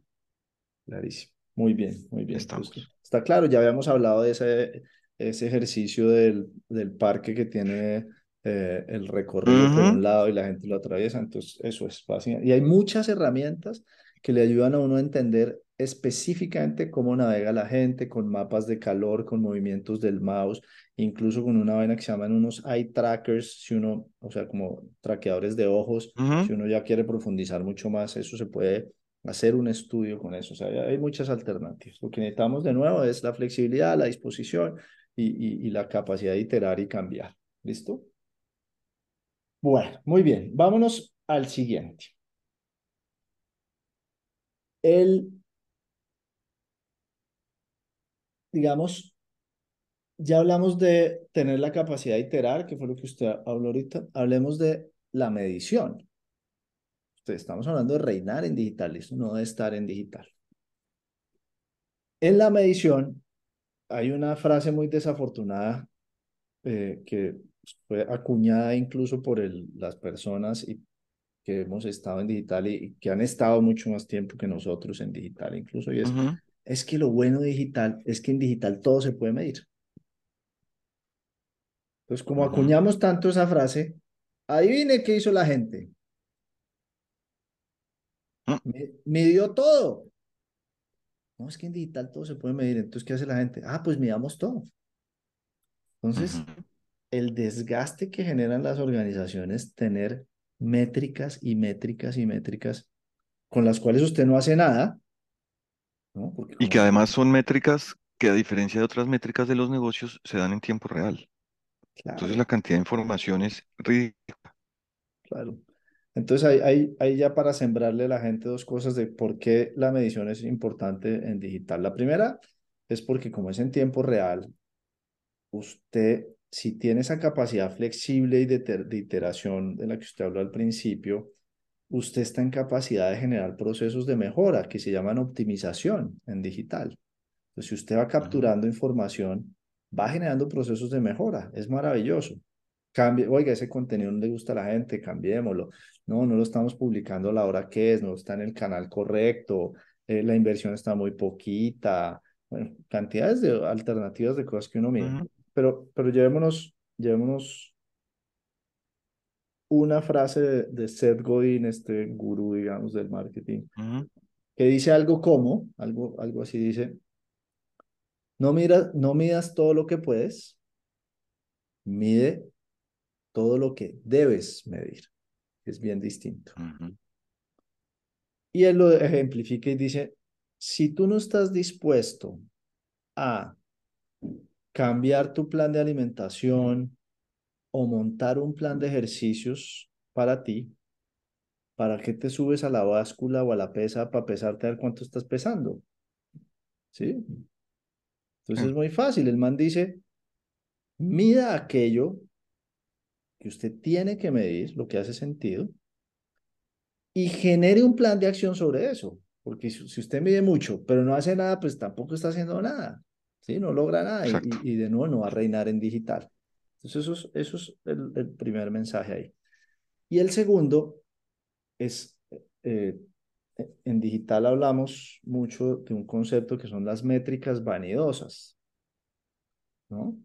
Speaker 2: Clarísimo. Muy bien, muy bien.
Speaker 1: Estamos.
Speaker 2: está claro, ya habíamos hablado de ese, ese ejercicio del, del parque que tiene eh, el recorrido por
Speaker 1: Ujú,
Speaker 2: un lado y la gente lo atraviesa. Entonces, eso es fácil. Y hay muchas herramientas que le ayudan a uno a entender específicamente cómo navega la gente, con mapas de calor, con movimientos del mouse, incluso con una vaina que se llaman unos eye trackers, si uno, o sea, como traqueadores de ojos,
Speaker 1: ujú.
Speaker 2: si uno ya quiere profundizar mucho más, eso se puede hacer un estudio con eso. O sea, hay muchas alternativas. Lo que necesitamos de nuevo es la flexibilidad, la disposición y, y, la capacidad de iterar y cambiar. ¿Listo? Bueno, muy bien. Vámonos al siguiente. El, digamos, ya hablamos de tener la capacidad de iterar, que fue lo que usted habló ahorita. Hablemos de la medición. Estamos hablando de reinar en digital, no de estar en digital. En la medición hay una frase muy desafortunada eh, que fue acuñada incluso por el, las personas y que hemos estado en digital y, y, que han estado mucho más tiempo que nosotros en digital incluso, y es, es que lo bueno digital es que en digital todo se puede medir. Entonces, como acuñamos tanto esa frase, adivine qué hizo la gente.
Speaker 1: Mm,
Speaker 2: Midió todo. No, es que en digital todo se puede medir. Entonces, ¿qué hace la gente? Ah, pues midamos todo. Entonces, el desgaste que generan las organizaciones tener métricas y métricas y métricas con las cuales usted no hace nada, ¿no? Porque
Speaker 1: Y que además son métricas que a diferencia de otras métricas de los negocios se dan en tiempo real. Entonces la cantidad de información es ridícula.
Speaker 2: claro. Entonces, ahí, ahí, ahí ya para sembrarle a la gente dos cosas de por qué la medición es importante en digital. La primera es porque como es en tiempo real, usted, si tiene esa capacidad flexible y de, de iteración de la que usted habló al principio, usted está en capacidad de generar procesos de mejora que se llaman optimización en digital. Entonces, si usted va capturando información, va generando procesos de mejora. Es maravilloso. Cambie, oiga, ese contenido no le gusta a la gente, cambiémoslo. No, no lo estamos publicando a la hora que es, no está en el canal correcto, eh, la inversión está muy poquita. Bueno, cantidades de alternativas de cosas que uno mira. Pero, pero llevémonos, llevémonos una frase de, de, Seth Godin, este gurú, digamos, del marketing, que dice algo como, algo, algo así dice, no, mira, no midas todo lo que puedes, mide todo lo que debes medir. Es bien distinto. Y él lo ejemplifica y dice, si tú no estás dispuesto a cambiar tu plan de alimentación o montar un plan de ejercicios para ti, ¿para qué te subes a la báscula o a la pesa para pesarte a ver cuánto estás pesando? ¿Sí? Entonces es muy fácil. El man dice, mida aquello que usted tiene que medir, lo que hace sentido, y genere un plan de acción sobre eso. Porque si, usted mide mucho, pero no hace nada, pues tampoco está haciendo nada. ¿sí? No logra nada y, y, de nuevo no va a reinar en digital. Entonces eso es, eso es el, el primer mensaje ahí. Y el segundo es, eh, en digital hablamos mucho de un concepto que son las métricas vanidosas, ¿no?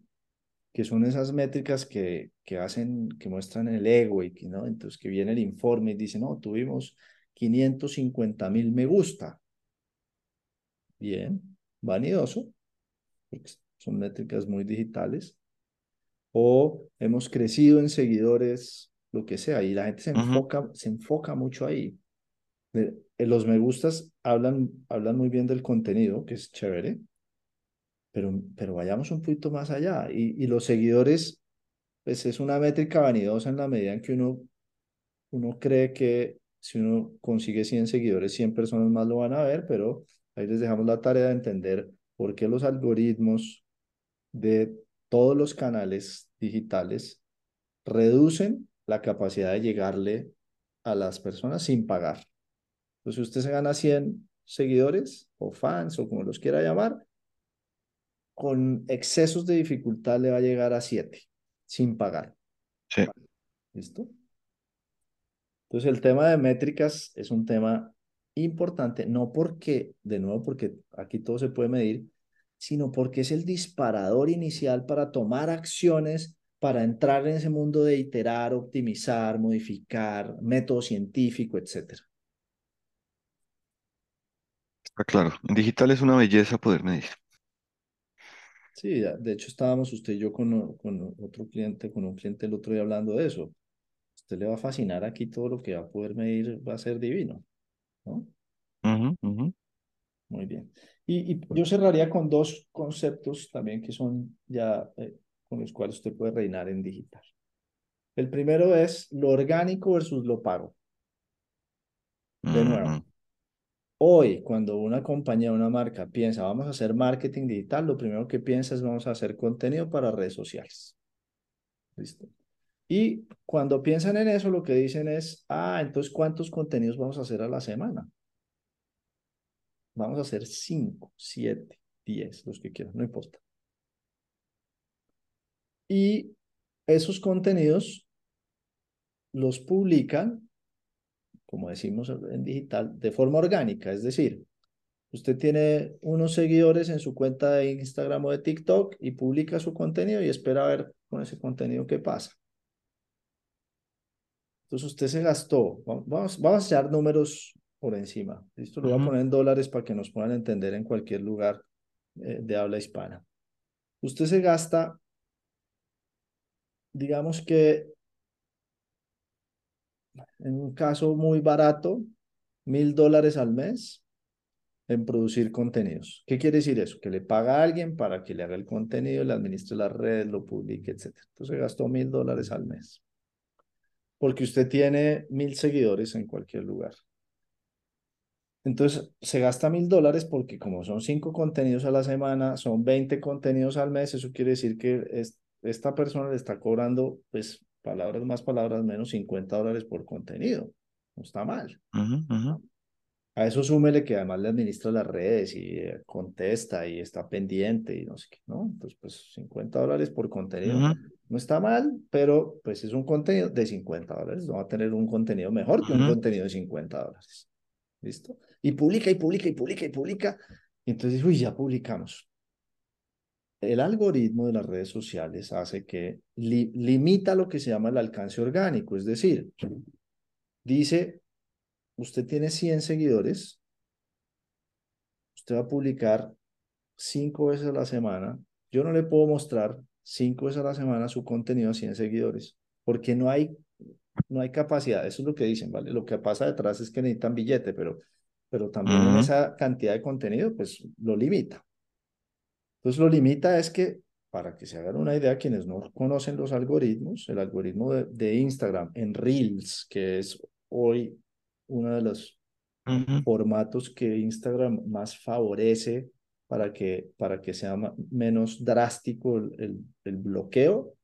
Speaker 2: Que son esas métricas que, que hacen, que muestran el ego y que, ¿no? Entonces que viene el informe y dice, no, tuvimos 550 mil me gusta. Bien, vanidoso, son métricas muy digitales. O hemos crecido en seguidores, lo que sea, y la gente se enfoca, se enfoca mucho ahí. Eh, los me gustas hablan, hablan muy bien del contenido, que es chévere, pero, pero vayamos un poquito más allá. Y, y los seguidores, pues es una métrica vanidosa en la medida en que uno, uno cree que si uno consigue 100 seguidores, 100 personas más lo van a ver, pero ahí les dejamos la tarea de entender por qué los algoritmos de todos los canales digitales reducen la capacidad de llegarle a las personas sin pagar. Entonces usted se gana 100 seguidores o fans o como los quiera llamar, con excesos de dificultad le va a llegar a 7 sin pagar.
Speaker 1: Sí.
Speaker 2: ¿Listo? Entonces el tema de métricas es un tema importante, no porque, de nuevo, porque aquí todo se puede medir, sino porque es el disparador inicial para tomar acciones para entrar en ese mundo de iterar, optimizar, modificar, método científico, etcétera.
Speaker 1: Está claro, en digital es una belleza poder medir.
Speaker 2: Sí, de hecho estábamos usted y yo con, con otro cliente, con un cliente el otro día hablando de eso. Usted le va a fascinar aquí todo lo que va a poder medir, va a ser divino, ¿no? Muy bien. Y, y, yo cerraría con dos conceptos también que son ya eh, con los cuales usted puede reinar en digital. El primero es lo orgánico versus lo pago. De nuevo, Hoy, cuando una compañía, una marca piensa, vamos a hacer marketing digital, lo primero que piensa es vamos a hacer contenido para redes sociales. ¿Listo? Y cuando piensan en eso, lo que dicen es, ah, entonces, ¿cuántos contenidos vamos a hacer a la semana? Vamos a hacer cinco, siete, diez, los que quieran, no importa. Y esos contenidos los publican como decimos en digital, de forma orgánica. Es decir, usted tiene unos seguidores en su cuenta de Instagram o de TikTok y publica su contenido y espera a ver con ese contenido qué pasa. Entonces usted se gastó, vamos, vamos a echar números por encima. Listo, lo voy a poner en dólares para que nos puedan entender en cualquier lugar eh, de habla hispana. Usted se gasta, digamos que en un caso muy barato, mil dólares al mes en producir contenidos. ¿Qué quiere decir eso? Que le paga a alguien para que le haga el contenido, le administre la red, lo publique, etc. Entonces gastó mil dólares al mes. Porque usted tiene mil seguidores en cualquier lugar. Entonces se gasta mil dólares porque como son cinco contenidos a la semana, son 20 contenidos al mes, eso quiere decir que esta persona le está cobrando pues palabras más, palabras menos, 50 dólares por contenido. No está mal. A eso súmele que además le administra las redes y eh, contesta y está pendiente y no sé qué, ¿no? Entonces, pues 50 dólares por contenido no está mal, pero pues es un contenido de 50 dólares. No va a tener un contenido mejor que un contenido de 50 dólares. ¿Listo? Y publica y publica y publica y publica. Y entonces, uy, ya publicamos. El algoritmo de las redes sociales hace que limita lo que se llama el alcance orgánico, es decir, dice, usted tiene 100 seguidores, usted va a publicar cinco veces a la semana, yo no le puedo mostrar cinco veces a la semana su contenido a 100 seguidores, porque no hay, no hay capacidad, eso es lo que dicen, ¿vale? Lo que pasa detrás es que necesitan billete, pero, pero también esa cantidad de contenido, pues lo limita. Entonces lo limita es que, para que se hagan una idea, quienes no conocen los algoritmos, el algoritmo de, de Instagram en Reels, que es hoy uno de los formatos que Instagram más favorece para que, para que sea menos drástico el, el, bloqueo.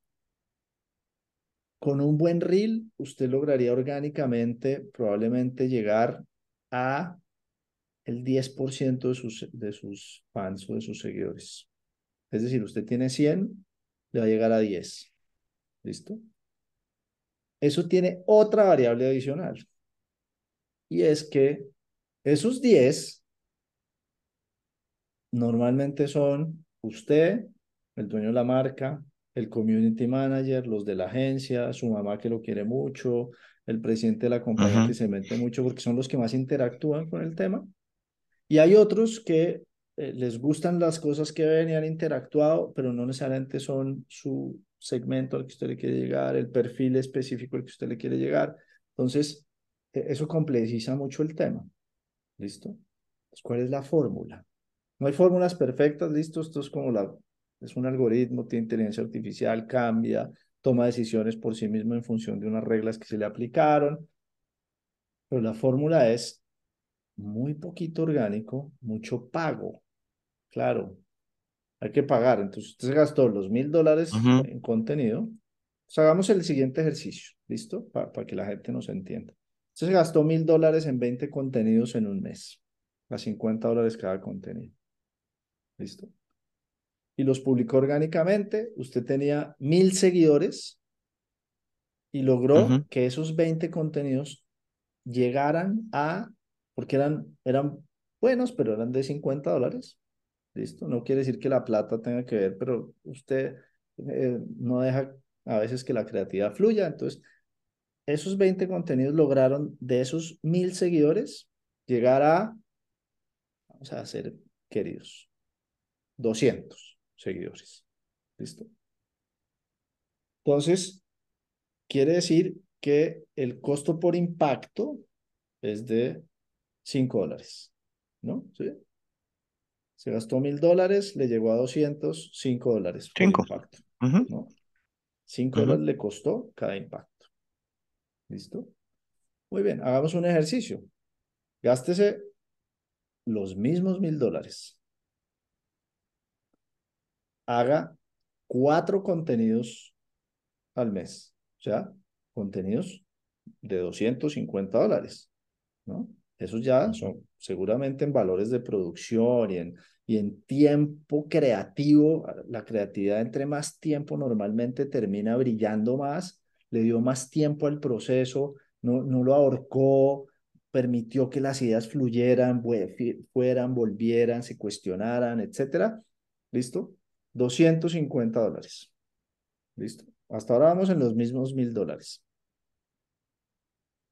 Speaker 2: Con un buen reel, usted lograría orgánicamente probablemente llegar a el 10% de sus, de sus fans o de sus seguidores. Es decir, usted tiene 100, le va a llegar a 10. ¿Listo? Eso tiene otra variable adicional y es que esos 10 normalmente son usted, el dueño de la marca, el community manager, los de la agencia, su mamá que lo quiere mucho, el presidente de la compañía que se mete mucho porque son los que más interactúan con el tema. Y hay otros que eh, les gustan las cosas que ven y han interactuado, pero no necesariamente son su segmento al que usted le quiere llegar, el perfil específico al que usted le quiere llegar. Entonces, e-, eso complejiza mucho el tema. ¿Listo? ¿Cuál es la fórmula? No hay fórmulas perfectas, ¿listo? Esto es como la, es un algoritmo, tiene inteligencia artificial, cambia, toma decisiones por sí mismo en función de unas reglas que se le aplicaron. Pero la fórmula es muy poquito orgánico, mucho pago. Claro, hay que pagar. Entonces usted se gastó los mil dólares en contenido. Pues hagamos el siguiente ejercicio, ¿listo? Para que la gente nos entienda. Se gastó mil dólares en 20 contenidos en un mes, a 50 dólares cada contenido. ¿Listo? Y los publicó orgánicamente. Usted tenía mil seguidores y logró que esos 20 contenidos llegaran a, porque eran, eran buenos, pero eran de 50 dólares. ¿Listo? No quiere decir que la plata tenga que ver, pero usted eh, no deja a veces que la creatividad fluya. Entonces, esos 20 contenidos lograron de esos mil seguidores llegar a, vamos a ser queridos, 200 seguidores. ¿Listo? Entonces, quiere decir que el costo por impacto es de 5 dólares, ¿no? ¿Sí? Se gastó mil dólares, le llegó a 200, 5 dólares por impacto, ¿no? 5 dólares le costó cada impacto. ¿Listo? Muy bien, hagamos un ejercicio. Gástese los mismos mil dólares. Haga cuatro contenidos al mes. O sea, contenidos de 250 dólares. ¿no? Esos ya son seguramente en valores de producción y en, y en tiempo creativo. La creatividad entre más tiempo normalmente termina brillando más le dio más tiempo al proceso, no, no lo ahorcó, permitió que las ideas fluyeran, fueran, volvieran, se cuestionaran, etcétera. ¿Listo? 250 dólares. ¿Listo? Hasta ahora vamos en los mismos mil dólares.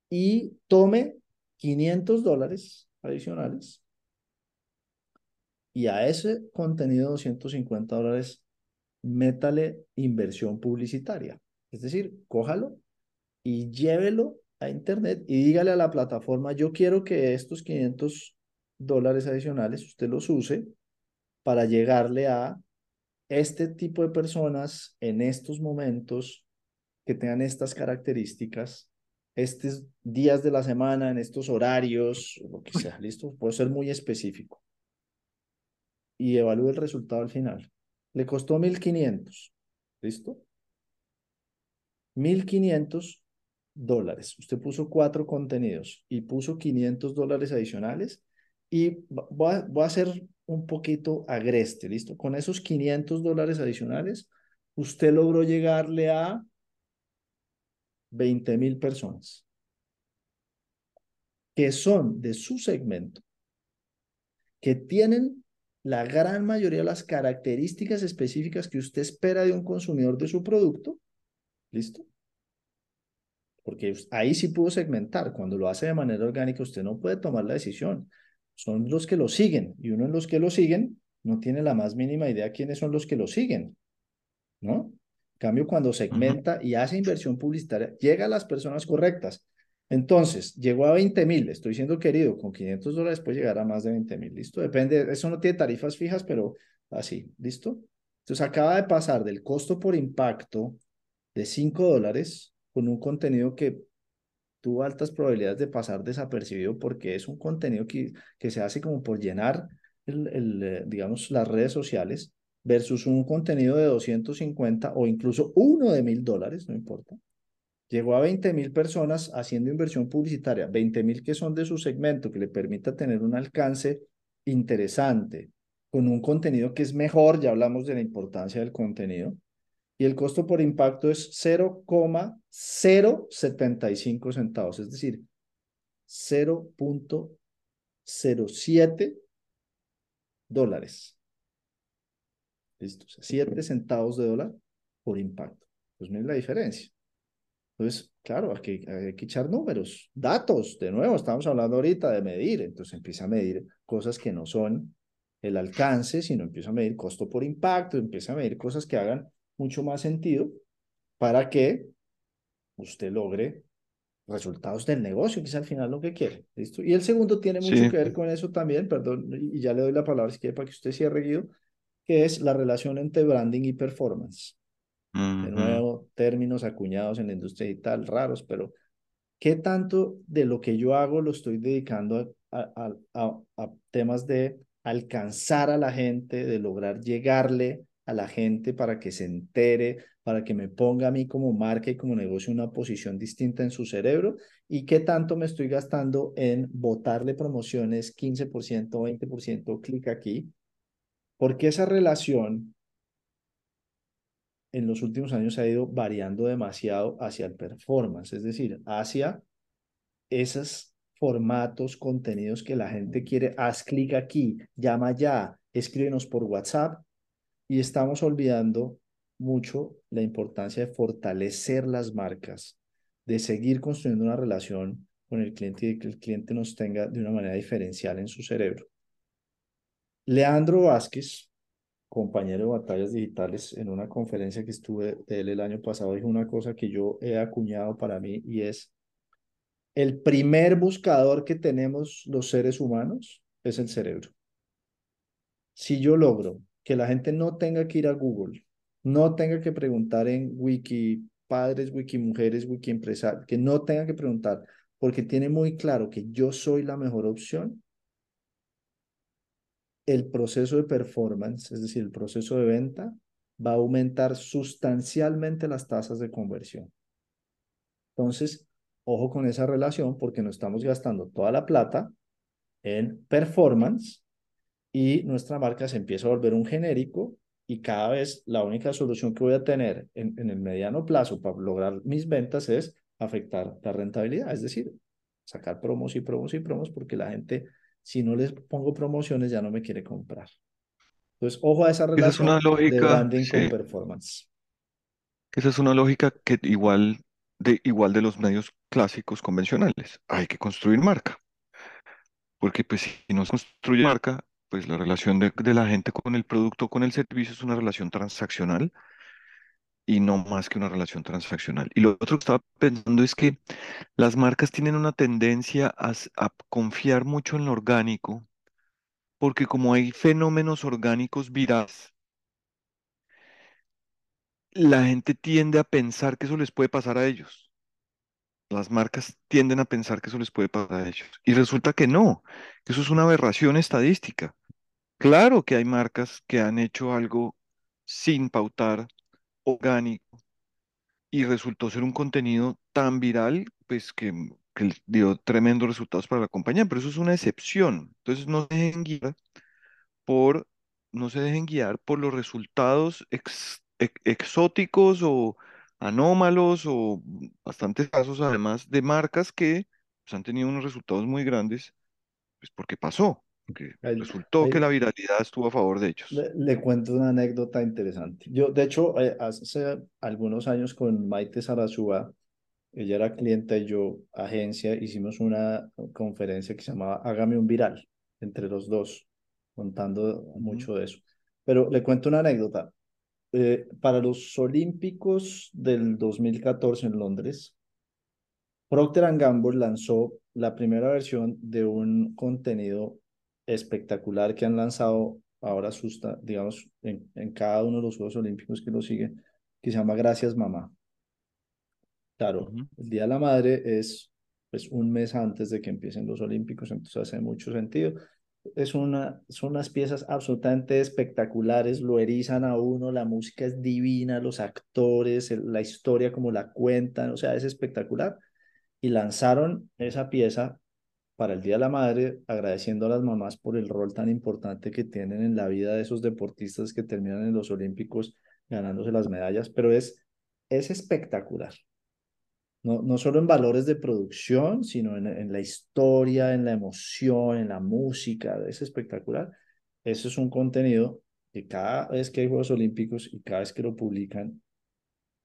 Speaker 2: Y tome 500 dólares adicionales y a ese contenido de 250 dólares métale inversión publicitaria. Es decir, cójalo y llévelo a Internet y dígale a la plataforma, yo quiero que estos 500 dólares adicionales usted los use para llegarle a este tipo de personas en estos momentos que tengan estas características, estos días de la semana, en estos horarios, lo que sea, listo, puede ser muy específico. Y evalúe el resultado al final. Le costó 1500, ¿listo? 1500 dólares. Usted puso cuatro contenidos y puso 500 dólares adicionales y voy a, a hacer un poquito agreste, ¿listo? Con esos 500 dólares adicionales, usted logró llegarle a 20 mil personas que son de su segmento, que tienen la gran mayoría de las características específicas que usted espera de un consumidor de su producto, ¿listo? Porque ahí sí pudo segmentar. Cuando lo hace de manera orgánica, usted no puede tomar la decisión. Son los que lo siguen y uno en los que lo siguen no tiene la más mínima idea quiénes son los que lo siguen, ¿no? Cambio, cuando segmenta y hace inversión publicitaria, llega a las personas correctas. Entonces, llegó a 20 mil, estoy siendo querido, con 500 dólares puede llegar a más de 20 mil, ¿listo? Depende, eso no tiene tarifas fijas, pero así, ¿listo? Entonces, acaba de pasar del costo por impacto de 5 dólares con un contenido que tuvo altas probabilidades de pasar desapercibido porque es un contenido que, que se hace como por llenar, el, el, eh, digamos, las redes sociales versus un contenido de 250 o incluso uno de mil dólares, no importa Llegó a 20 mil personas haciendo inversión publicitaria, 20 mil que son de su segmento, que le permita tener un alcance interesante, con un contenido que es mejor, ya hablamos de la importancia del contenido, y el costo por impacto es 0,075 centavos, es decir, 0.07 dólares. Listo, 7 centavos de dólar por impacto. Pues miren la diferencia. Entonces, claro, hay que, hay que echar números, datos, de nuevo, estamos hablando ahorita de medir, entonces empieza a medir cosas que no son el alcance, sino empieza a medir costo por impacto, empieza a medir cosas que hagan mucho más sentido para que usted logre resultados del negocio, que es al final lo que quiere. ¿Listo? Y el segundo tiene mucho que ver con eso también, perdón, y ya le doy la palabra si quiere para que usted cierre, Guido, que es la relación entre branding y performance. De nuevo, términos acuñados en la industria digital raros, pero ¿qué tanto de lo que yo hago lo estoy dedicando a, a, a, temas de alcanzar a la gente, de lograr llegarle a la gente para que se entere, para que me ponga a mí como marca y como negocio una posición distinta en su cerebro? ¿Y qué tanto me estoy gastando en botarle promociones 15%, 20%, clic aquí? Porque esa relación en los últimos años ha ido variando demasiado hacia el performance, es decir, hacia esos formatos, contenidos que la gente quiere. Haz clic aquí, llama ya, escríbenos por WhatsApp y estamos olvidando mucho la importancia de fortalecer las marcas, de seguir construyendo una relación con el cliente y que el cliente nos tenga de una manera diferencial en su cerebro. Leandro Vázquez, compañero de batallas digitales, en una conferencia que estuve de él el año pasado, dijo una cosa que yo he acuñado para mí y es, el primer buscador que tenemos los seres humanos es el cerebro. Si yo logro que la gente no tenga que ir a Google, no tenga que preguntar en Wiki padres, Wiki mujeres, Wiki empresarios, que no tenga que preguntar, porque tiene muy claro que yo soy la mejor opción, el proceso de performance, es decir, el proceso de venta, va a aumentar sustancialmente las tasas de conversión. Entonces, ojo con esa relación porque no estamos gastando toda la plata en performance y nuestra marca se empieza a volver un genérico y cada vez la única solución que voy a tener en, en el mediano plazo para lograr mis ventas es afectar la rentabilidad, es decir, sacar promos y promos y promos porque la gente si no les pongo promociones ya no me quiere comprar. Entonces, ojo a esa relación
Speaker 1: esa es una lógica,
Speaker 2: de branding con performance.
Speaker 1: Esa es una lógica que igual de, igual de los medios clásicos convencionales. Hay que construir marca. Porque pues si no se construye marca, pues la relación de, de la gente con el producto, con el servicio es una relación transaccional y no más que una relación transaccional. Y lo otro que estaba pensando es que las marcas tienen una tendencia a, a confiar mucho en lo orgánico, porque como hay fenómenos orgánicos virales, la gente tiende a pensar que eso les puede pasar a ellos. Las marcas tienden a pensar que eso les puede pasar a ellos. Y resulta que no, que eso es una aberración estadística. Claro que hay marcas que han hecho algo sin pautar orgánico y resultó ser un contenido tan viral, pues que, dio tremendos resultados para la compañía, pero eso es una excepción. Entonces no se dejen guiar por, no se dejen guiar por los resultados ex- ex- exóticos o anómalos o bastantes casos además de marcas que pues, han tenido unos resultados muy grandes, pues porque pasó,
Speaker 2: Ahí-
Speaker 1: resultó que la viralidad estuvo a favor de ellos.
Speaker 2: le, le cuento una anécdota interesante. Yo, de hecho, eh, hace algunos años con Maite Sarasúa, ella era clienta y yo, agencia, hicimos una conferencia que se llamaba Hágame un viral, entre los dos, contando mucho de eso. Pero le cuento una anécdota. Eh, para los Olímpicos del 2014 en Londres, Procter Gamble lanzó la primera versión de un contenido espectacular que han lanzado ahora, susta, digamos, en, en cada uno de los Juegos Olímpicos que lo siguen, que se llama Gracias Mamá. Claro, el Día de la Madre es pues un mes antes de que empiecen los Olímpicos, entonces hace mucho sentido. Es una, son unas piezas absolutamente espectaculares, lo erizan a uno, la música es divina, los actores, el- la historia como la cuentan, o sea, es espectacular. Y lanzaron esa pieza para el Día de la Madre, agradeciendo a las mamás por el rol tan importante que tienen en la vida de esos deportistas que terminan en los Olímpicos ganándose las medallas, pero es, es espectacular. No, no solo en valores de producción, sino en, en la historia, en la emoción, en la música, es espectacular. Eso es un contenido que cada vez que hay Juegos Olímpicos y cada vez que lo publican,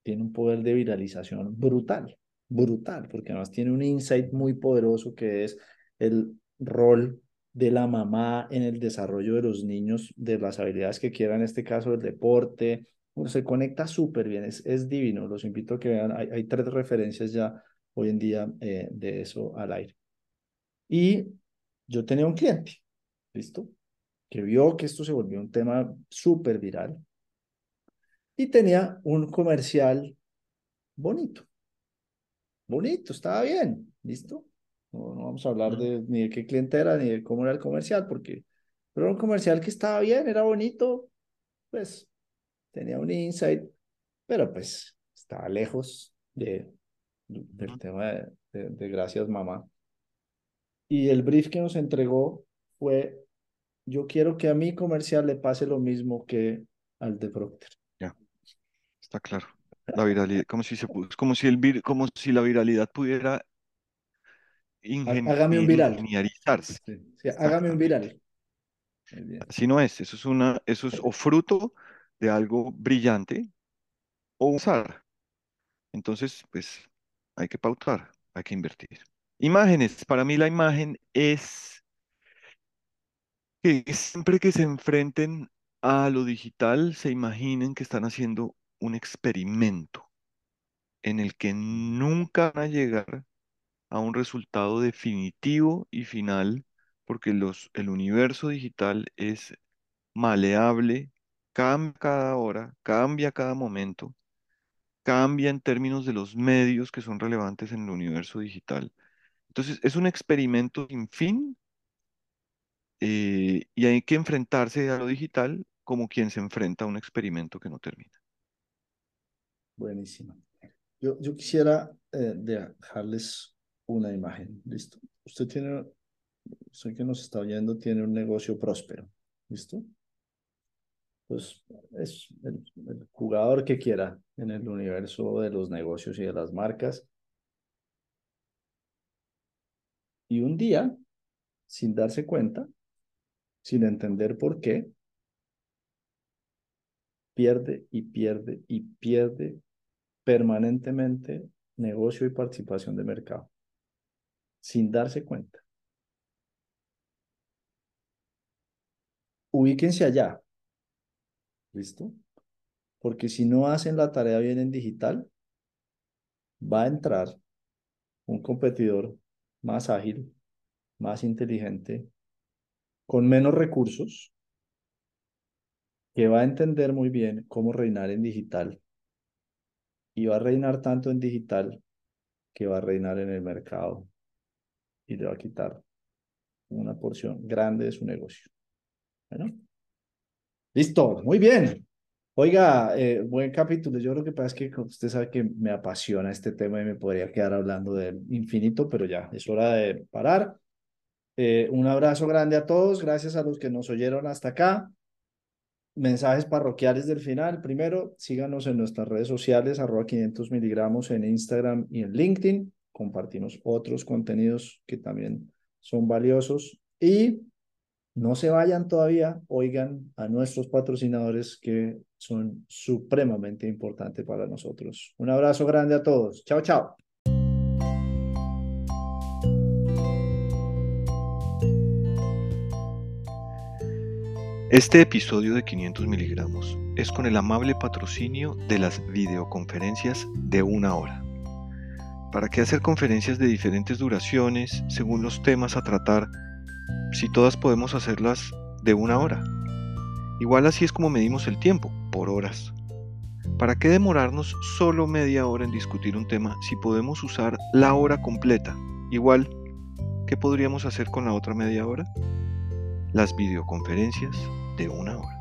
Speaker 2: tiene un poder de viralización brutal, brutal, porque además tiene un insight muy poderoso que es el rol de la mamá en el desarrollo de los niños, de las habilidades que quieran, en este caso el deporte, se conecta súper bien, es, es divino, los invito a que vean, hay, hay tres referencias ya hoy en día eh, de eso al aire. Y yo tenía un cliente, ¿listo? Que vio que esto se volvió un tema súper viral y tenía un comercial bonito, bonito, estaba bien, ¿listo? No, no vamos a hablar de ni de qué cliente era ni de cómo era el comercial, porque pero era un comercial que estaba bien, era bonito, pues tenía un insight, pero pues estaba lejos de, del
Speaker 1: ujú.
Speaker 2: tema de, de, de Gracias Mamá. Y el brief que nos entregó fue, yo quiero que a mi comercial le pase lo mismo que al de Procter.
Speaker 1: Ya, está claro. La viralidad, como si se como si el como si la viralidad pudiera ingen-
Speaker 2: Hágame un viral.
Speaker 1: ingeniarizarse.
Speaker 2: Sí, sí, hágame un viral.
Speaker 1: Así no es. Eso es una, eso es o fruto de algo brillante o un azar. Entonces, pues, hay que pautar, hay que invertir. Imágenes. Para mí la imagen es que siempre que se enfrenten a lo digital, se imaginen que están haciendo un experimento en el que nunca van a llegar a un resultado definitivo y final, porque el universo digital es maleable, cambia cada hora, cambia cada momento, cambia en términos de los medios que son relevantes en el universo digital. Entonces, es un experimento sin fin eh, y hay que enfrentarse a lo digital como quien se enfrenta a un experimento que no termina.
Speaker 2: Buenísimo. Yo, yo quisiera eh, dejarles una imagen, ¿listo? Usted tiene, usted que nos está oyendo, tiene un negocio próspero, ¿listo? Pues es el, el jugador que quiera en el universo de los negocios y de las marcas. Y un día, sin darse cuenta, sin entender por qué, pierde y pierde y pierde permanentemente negocio y participación de mercado, sin darse cuenta. Ubíquense allá, ¿listo? Porque si no hacen la tarea bien en digital, va a entrar un competidor más ágil, más inteligente, con menos recursos, que va a entender muy bien cómo reinar en digital y va a reinar tanto en digital que va a reinar en el mercado y le va a quitar una porción grande de su negocio. Bueno, listo, muy bien. Oiga, eh, buen capítulo. Yo lo que pasa es que usted sabe que me apasiona este tema y me podría quedar hablando del infinito, pero ya es hora de parar. Eh, un abrazo grande a todos. Gracias a los que nos oyeron hasta acá. Mensajes parroquiales del final. Primero, síganos en nuestras redes sociales, arroba 500 miligramos en Instagram y en LinkedIn. Compartimos otros contenidos que también son valiosos. Y no se vayan todavía, oigan a nuestros patrocinadores que son supremamente importantes para nosotros. Un abrazo grande a todos. Chao, chao.
Speaker 1: Este episodio de 500 miligramos es con el amable patrocinio de las videoconferencias de una hora. ¿Para qué hacer conferencias de diferentes duraciones según los temas a tratar si todas podemos hacerlas de una hora? Igual así es como medimos el tiempo, por horas. ¿Para qué demorarnos solo media hora en discutir un tema si podemos usar la hora completa? Igual, ¿qué podríamos hacer con la otra media hora? Las videoconferencias de una hora.